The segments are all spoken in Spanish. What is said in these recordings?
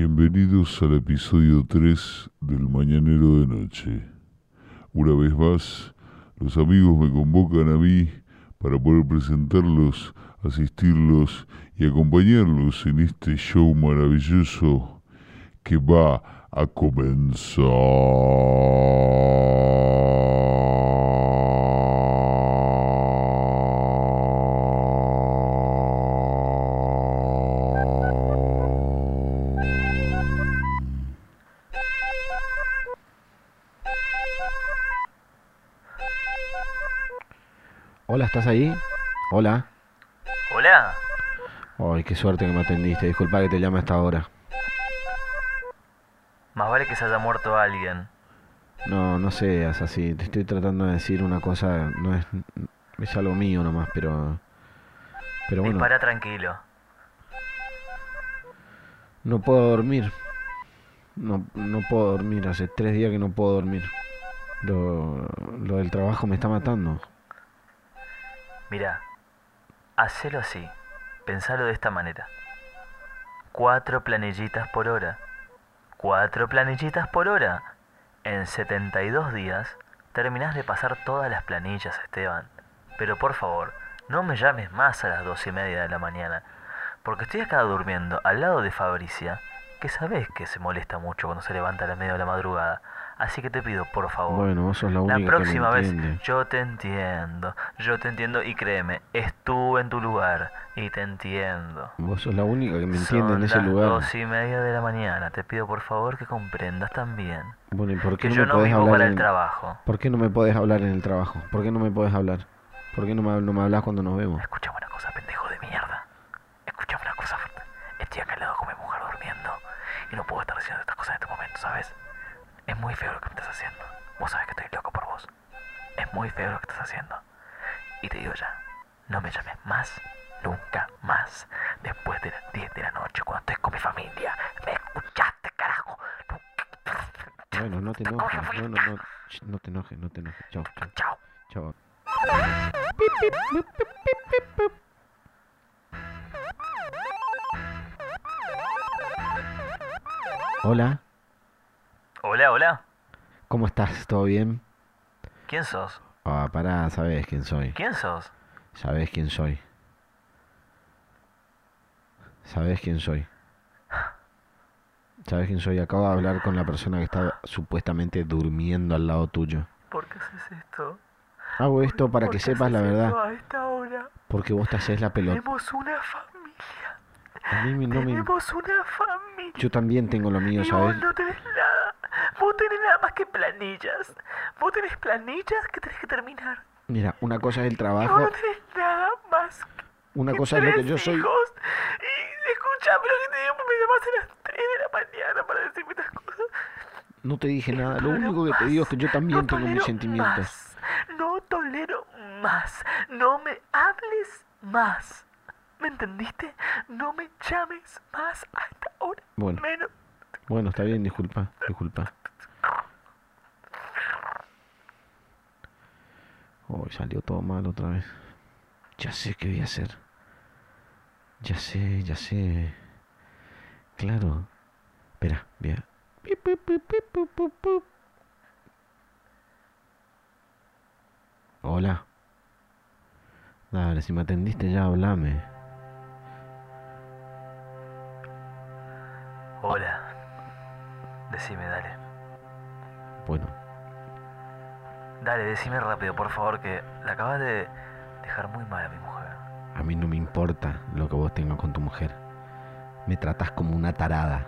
Bienvenidos al episodio 3 del Mañanero de Noche. Una vez más, los amigos me convocan a mí para poder presentarlos, asistirlos y acompañarlos en este show maravilloso que va a comenzar. Hola, ¿estás ahí? Hola. Hola. Ay, qué suerte que me atendiste. Disculpa que te llame hasta ahora. Más vale que se haya muerto alguien. No, no seas así. Te estoy tratando de decir una cosa. No es. Es algo mío nomás, pero. Pero bueno. Dispara tranquilo. No puedo dormir. No, no puedo dormir. Hace tres días que no puedo dormir. Lo, lo del trabajo me está matando. Mira, hacelo así. Pensalo de esta manera. Cuatro planillitas por hora. Cuatro planillitas por hora. En 72 días terminás de pasar todas las planillas, Esteban. Pero por favor, no me llames más a las dos y media de la mañana. Porque estoy acá durmiendo al lado de Fabricia, que sabes que se molesta mucho cuando se levanta a la media de la madrugada. Así que te pido, por favor. Bueno, vos sos la única La próxima que me vez entiende. yo te entiendo, yo te entiendo y créeme, estuve en tu lugar y te entiendo. Vos sos la única que me entiende en Son ese las lugar. dos y media de la mañana, te pido por favor que comprendas también Bueno, ¿y por qué que no yo me no podés vivo hablar para en el trabajo. ¿Por qué no me podés hablar en el trabajo? ¿Por qué no me podés hablar? ¿Por qué no me, no me hablas cuando nos vemos? Escuchame una cosa, pendejo de mierda. Escuchame una cosa. Estoy acá al lado con mi mujer durmiendo y no puedo estar haciendo estas cosas en este momento, ¿sabes? Es muy feo lo que me estás haciendo. Vos sabés que estoy loco por vos. Es muy feo lo que estás haciendo. Y te digo ya, no me llames más, nunca más, después de las 10 de la noche cuando estés con mi familia. ¿Me escuchaste, carajo? Bueno, no te enojes. No, no, no. No te enojes, no te enojes. Chao, Chao. chao. Hola, Hola. ¿cómo estás? ¿Todo bien? ¿Quién sos? Ah, pará, sabes quién soy. ¿Quién sos? Sabes quién soy. Sabes quién soy. Sabes quién soy. Acabo de hablar con la persona que está supuestamente durmiendo al lado tuyo. ¿Por qué haces esto? Hago esto para ¿Por que sepas la verdad. A esta hora. Porque vos te haces la pelota. Tenemos una familia. A mí no me... Tenemos una familia. Yo también tengo lo mío, y ¿sabes? vos no tenés nada. Vos tenés nada más que planillas. Vos tenés planillas que tenés que terminar. Mira, una cosa es el vos trabajo, no tenés nada más que una cosa es lo que yo soy. hijos. Y escuchame lo que te digo, me llamas a las 3 de la mañana para decirme estas cosas. No te dije nada, lo único que te digo es que yo también No tengo mis sentimientos. más. No tolero más. No me hables más. ¿Me entendiste? No me llames más a esta hora. Bueno, Menos. Bueno, está bien, disculpa, disculpa. Hoy salió todo mal otra vez. Ya sé qué voy a hacer. Ya sé, ya sé. Claro. Espera, voy a... Hola. Dale, si me atendiste ya, hablame. Hola. Decime, dale. Bueno, Dale, decime rápido, por favor, que la acabas de dejar muy mal a mi mujer. a mí no me importa lo que vos tengas con tu mujer. Me tratás como una tarada.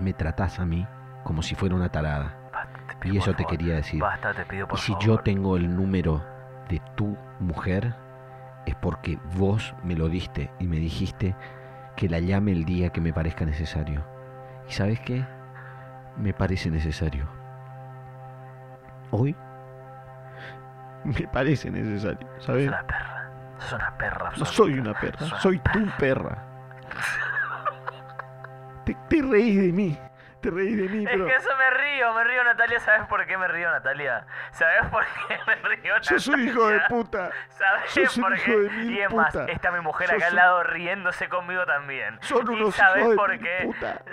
Me tratás a mí como si fuera una tarada. Basta, te pido Y eso por te favor. quería decir. Basta, te pido por Y si favor. yo tengo el número de tu mujer, es porque vos me lo diste y me dijiste que la llame el día que me parezca necesario. ¿Y sabes qué? Me parece necesario. Hoy me parece necesario, Sos ¿sabes? una perra. Sos una perra. No absoluta. soy una perra, Sos una soy tu perra. Te, te reís de mí, te reís de mí, Es pero que eso me río, me río Natalia, ¿sabes por qué me río Natalia? ¿Sabes por qué me río Natalia? sos un hijo de puta. ¿Sabes por hijo qué? de mil y es más, está mi mujer acá al lado riéndose conmigo también. Son ¿Y unos sabes hijos de por qué?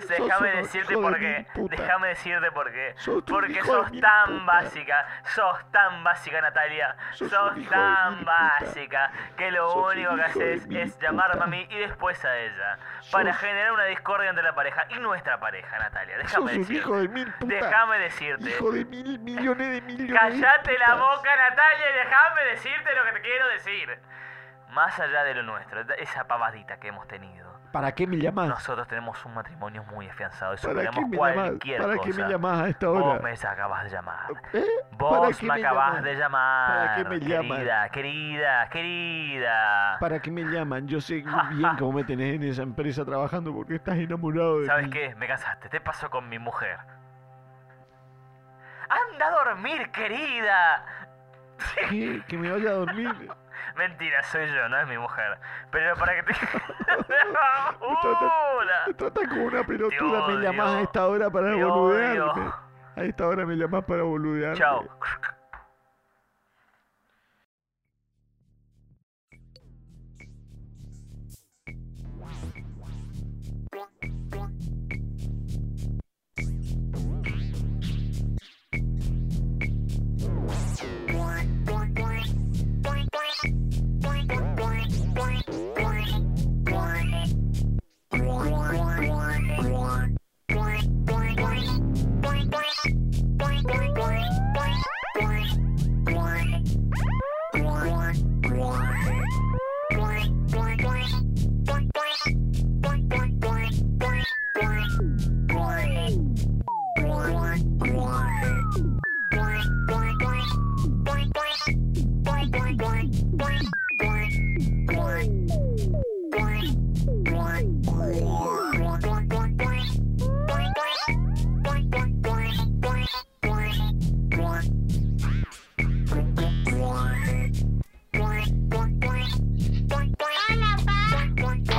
Déjame decirte por qué. Déjame decirte por qué. Porque sos tan básica, sos tan básica Natalia, Sos tan básica que lo Sos único que haces es llamarme puta. a mí y después a ella. Para Sos- generar una discordia entre la pareja y nuestra pareja, Natalia. Sos Déjame un decirte. hijo de mil puta. Déjame decirte. Hijo de mil millones de millones. de Cállate la boca, Natalia, y déjame decirte lo que te quiero decir. Más allá de lo nuestro, esa pavadita que hemos tenido. ¿Para qué me llamás? Nosotros tenemos un matrimonio muy afianzado y ¿Para qué superamos me cualquier ¿Para cosa. qué me llamás a esta Vos hora? me acabas de llamar. ¿Eh? Vos ¿Para qué me acabas llaman? de llamar. ¿Para qué me llaman? Querida, querida, querida. ¿Para qué me llaman? Yo sé muy bien cómo me tenés en esa empresa trabajando porque estás enamorado de ¿Sabes mí. qué? Me cansaste. Te paso con mi mujer. Anda a dormir, querida. ¿Qué? ¿Que me vaya a dormir? Mentira, soy yo, no es mi mujer. Pero para que te. trata- Hola. Me tratan como una pelotuda, me llamás a esta hora para boludearme. A esta hora me llamás para boludearme. Chao.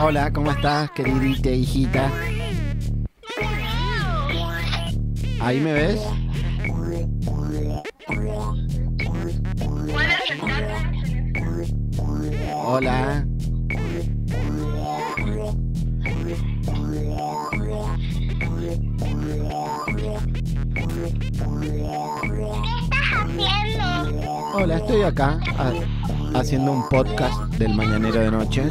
Hola, ¿cómo estás, queridita hijita? ¿Ahí me ves? Hola. Hola, estoy acá ha- haciendo un podcast del mañanero de noche.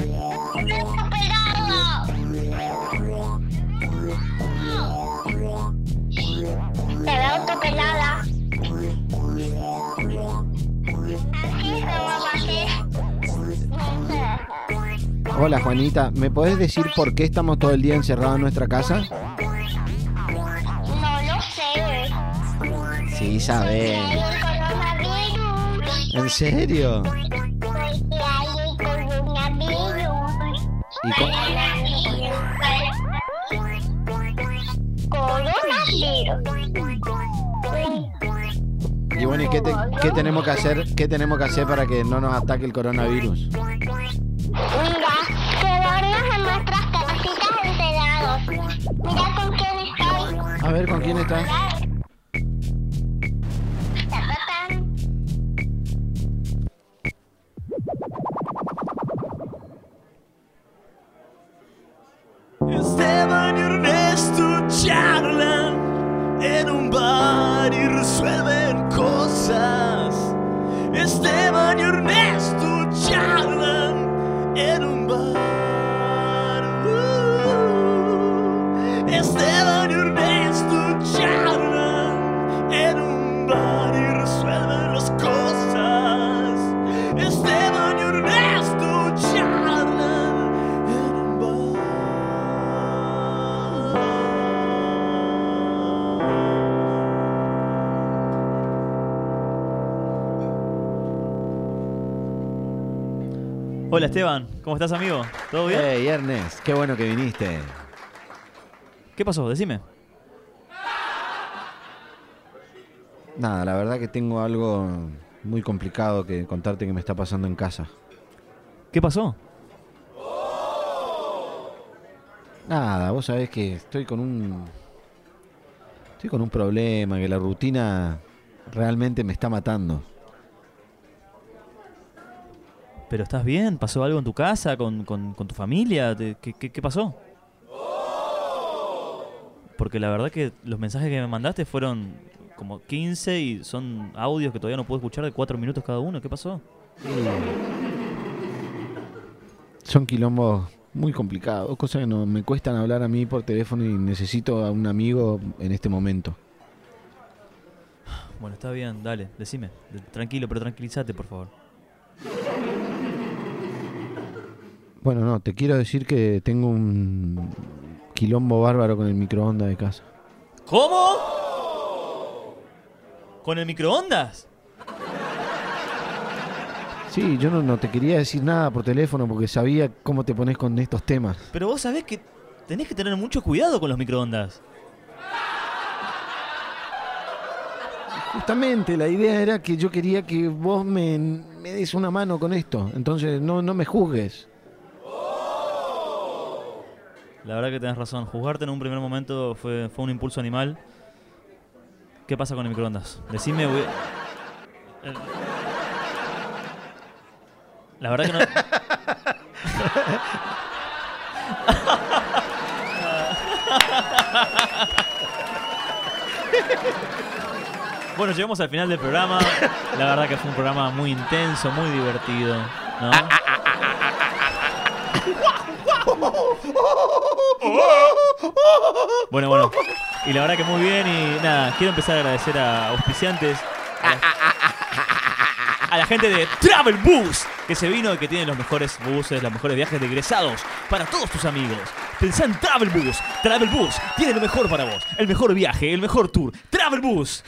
Hola Juanita, ¿me podés decir por qué estamos todo el día encerrados en nuestra casa? No lo sé. Sí, coronavirus. ¿En serio? ¿Y Coronavirus. Y bueno, ¿y qué, te- qué tenemos que hacer? ¿Qué tenemos que hacer para que no nos ataque el coronavirus? Mira, quedarnos en nuestras casitas encerrados. Mira con quién estoy. A ver, ¿con quién estás? Esteban y Ernesto charlan en un bar y resuelven cosas. Hola Esteban, ¿cómo estás amigo? ¿Todo bien? Hey, Ernest, qué bueno que viniste. ¿Qué pasó? Decime. Nada, la verdad que tengo algo muy complicado que contarte que me está pasando en casa. ¿Qué pasó? Nada, vos sabés que estoy con un Estoy con un problema, que la rutina realmente me está matando. ¿Pero estás bien? ¿Pasó algo en tu casa, con, con- con tu familia? ¿Te- ¿Qué, qué- qué pasó? Porque la verdad que los mensajes que me mandaste fueron como 15 y son audios que todavía no puedo escuchar de 4 minutos cada uno. ¿Qué pasó? Son quilombos muy complicados, cosas que no me cuestan hablar a mí por teléfono y necesito a un amigo en este momento. Bueno, está bien, dale, decime. De- Tranquilo, pero tranquilízate, por favor. Bueno, no, te quiero decir que tengo un quilombo bárbaro con el microondas de casa. ¿Cómo? ¿Con el microondas? Sí, yo no, no te quería decir nada por teléfono porque sabía cómo te pones con estos temas. Pero vos sabés que tenés que tener mucho cuidado con los microondas. Justamente la idea era que yo quería que vos me, me des una mano con esto. Entonces no, no me juzgues. La verdad que tenés razón. Juzgarte en un primer momento fue, fue un impulso animal. ¿Qué pasa con el microondas? Decime, voy... La verdad que no... Bueno, llegamos al final del programa. La verdad que fue un programa muy intenso, muy divertido. ¿no? Bueno, bueno. Y la verdad que muy bien y nada, quiero empezar a agradecer a auspiciantes. A la, gente de Travel Bus, que se vino y que tiene los mejores buses, los mejores viajes de egresados para todos tus amigos. Pensá en Travel Bus. Travel Bus tiene lo mejor para vos. El mejor viaje, el mejor tour. Travel Bus.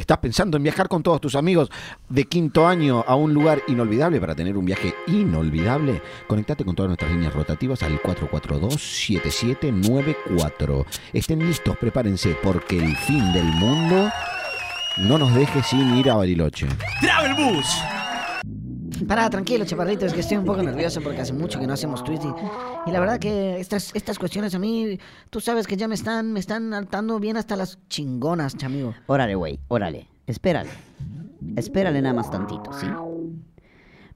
¿Estás pensando en viajar con todos tus amigos de quinto año a un lugar inolvidable para tener un viaje inolvidable? Conectate con todas nuestras líneas rotativas al 442-7794. Estén listos, prepárense, porque el fin del mundo no nos deje sin ir a Bariloche. Travel Bus. Pará, tranquilo, chaparrito, es que estoy un poco nervioso porque hace mucho que no hacemos tweets y, la verdad que estas, estas cuestiones a mí, tú sabes que ya me están, me están hartando bien hasta las chingonas, chamigo. Órale, güey, órale. Espérale. Espérale nada más tantito, ¿sí?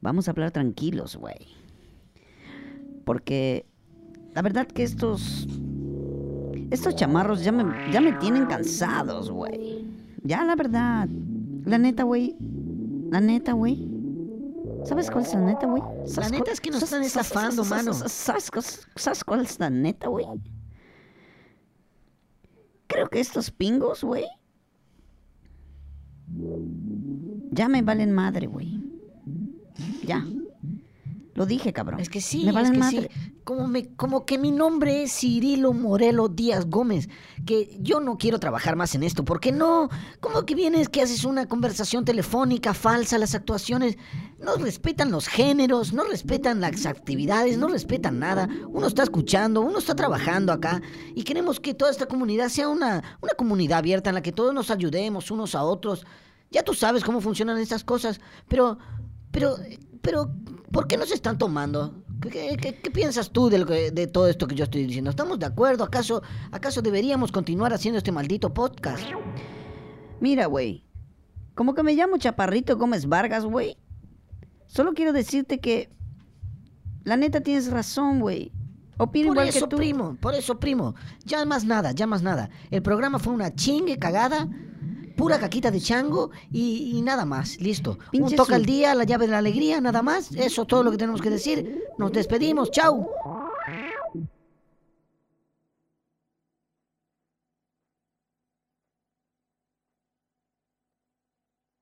Vamos a hablar tranquilos, güey. Porque la verdad que estos... Estos chamarros ya me, ya me tienen cansados, güey. Ya, la verdad. La neta, güey. La neta, güey. ¿Sabes cuál es la neta, güey? ¿Sabes neta es que nos están estafando, mano. ¿Sabes, cos- ¿Sabes cuál es la neta, güey? Creo que estos pingos, güey. Ya me valen madre, güey. Ya. Lo dije, cabrón. Es que sí, Me es que madre. sí. Como, me, como que mi nombre es Cirilo Morelo Díaz Gómez, que yo no quiero trabajar más en esto. ¿Por qué no? Como que vienes que haces una conversación telefónica falsa, las actuaciones, no respetan los géneros, no respetan las actividades, no respetan nada. Uno está escuchando, uno está trabajando acá y queremos que toda esta comunidad sea una, una comunidad abierta en la que todos nos ayudemos unos a otros. Ya tú sabes cómo funcionan estas cosas, pero, pero, pero, ¿por qué nos están tomando? ¿Qué, qué- qué- qué piensas tú de, lo que- de todo esto que yo estoy diciendo? ¿Estamos de acuerdo? ¿Acaso, ¿Acaso deberíamos continuar haciendo este maldito podcast? Mira, güey. Como que me llamo Chaparrito Gómez Vargas, güey. Solo quiero decirte que. La neta tienes razón, güey. Opino Por igual eso, que tú. primo, por eso, primo. Ya más nada, ya más nada. El programa fue una chingue cagada, pura caquita de chango y, y nada más. Listo. Pinche Un toca al día, la llave de la alegría, nada más. Eso es todo lo que tenemos que decir. Nos despedimos. Chau.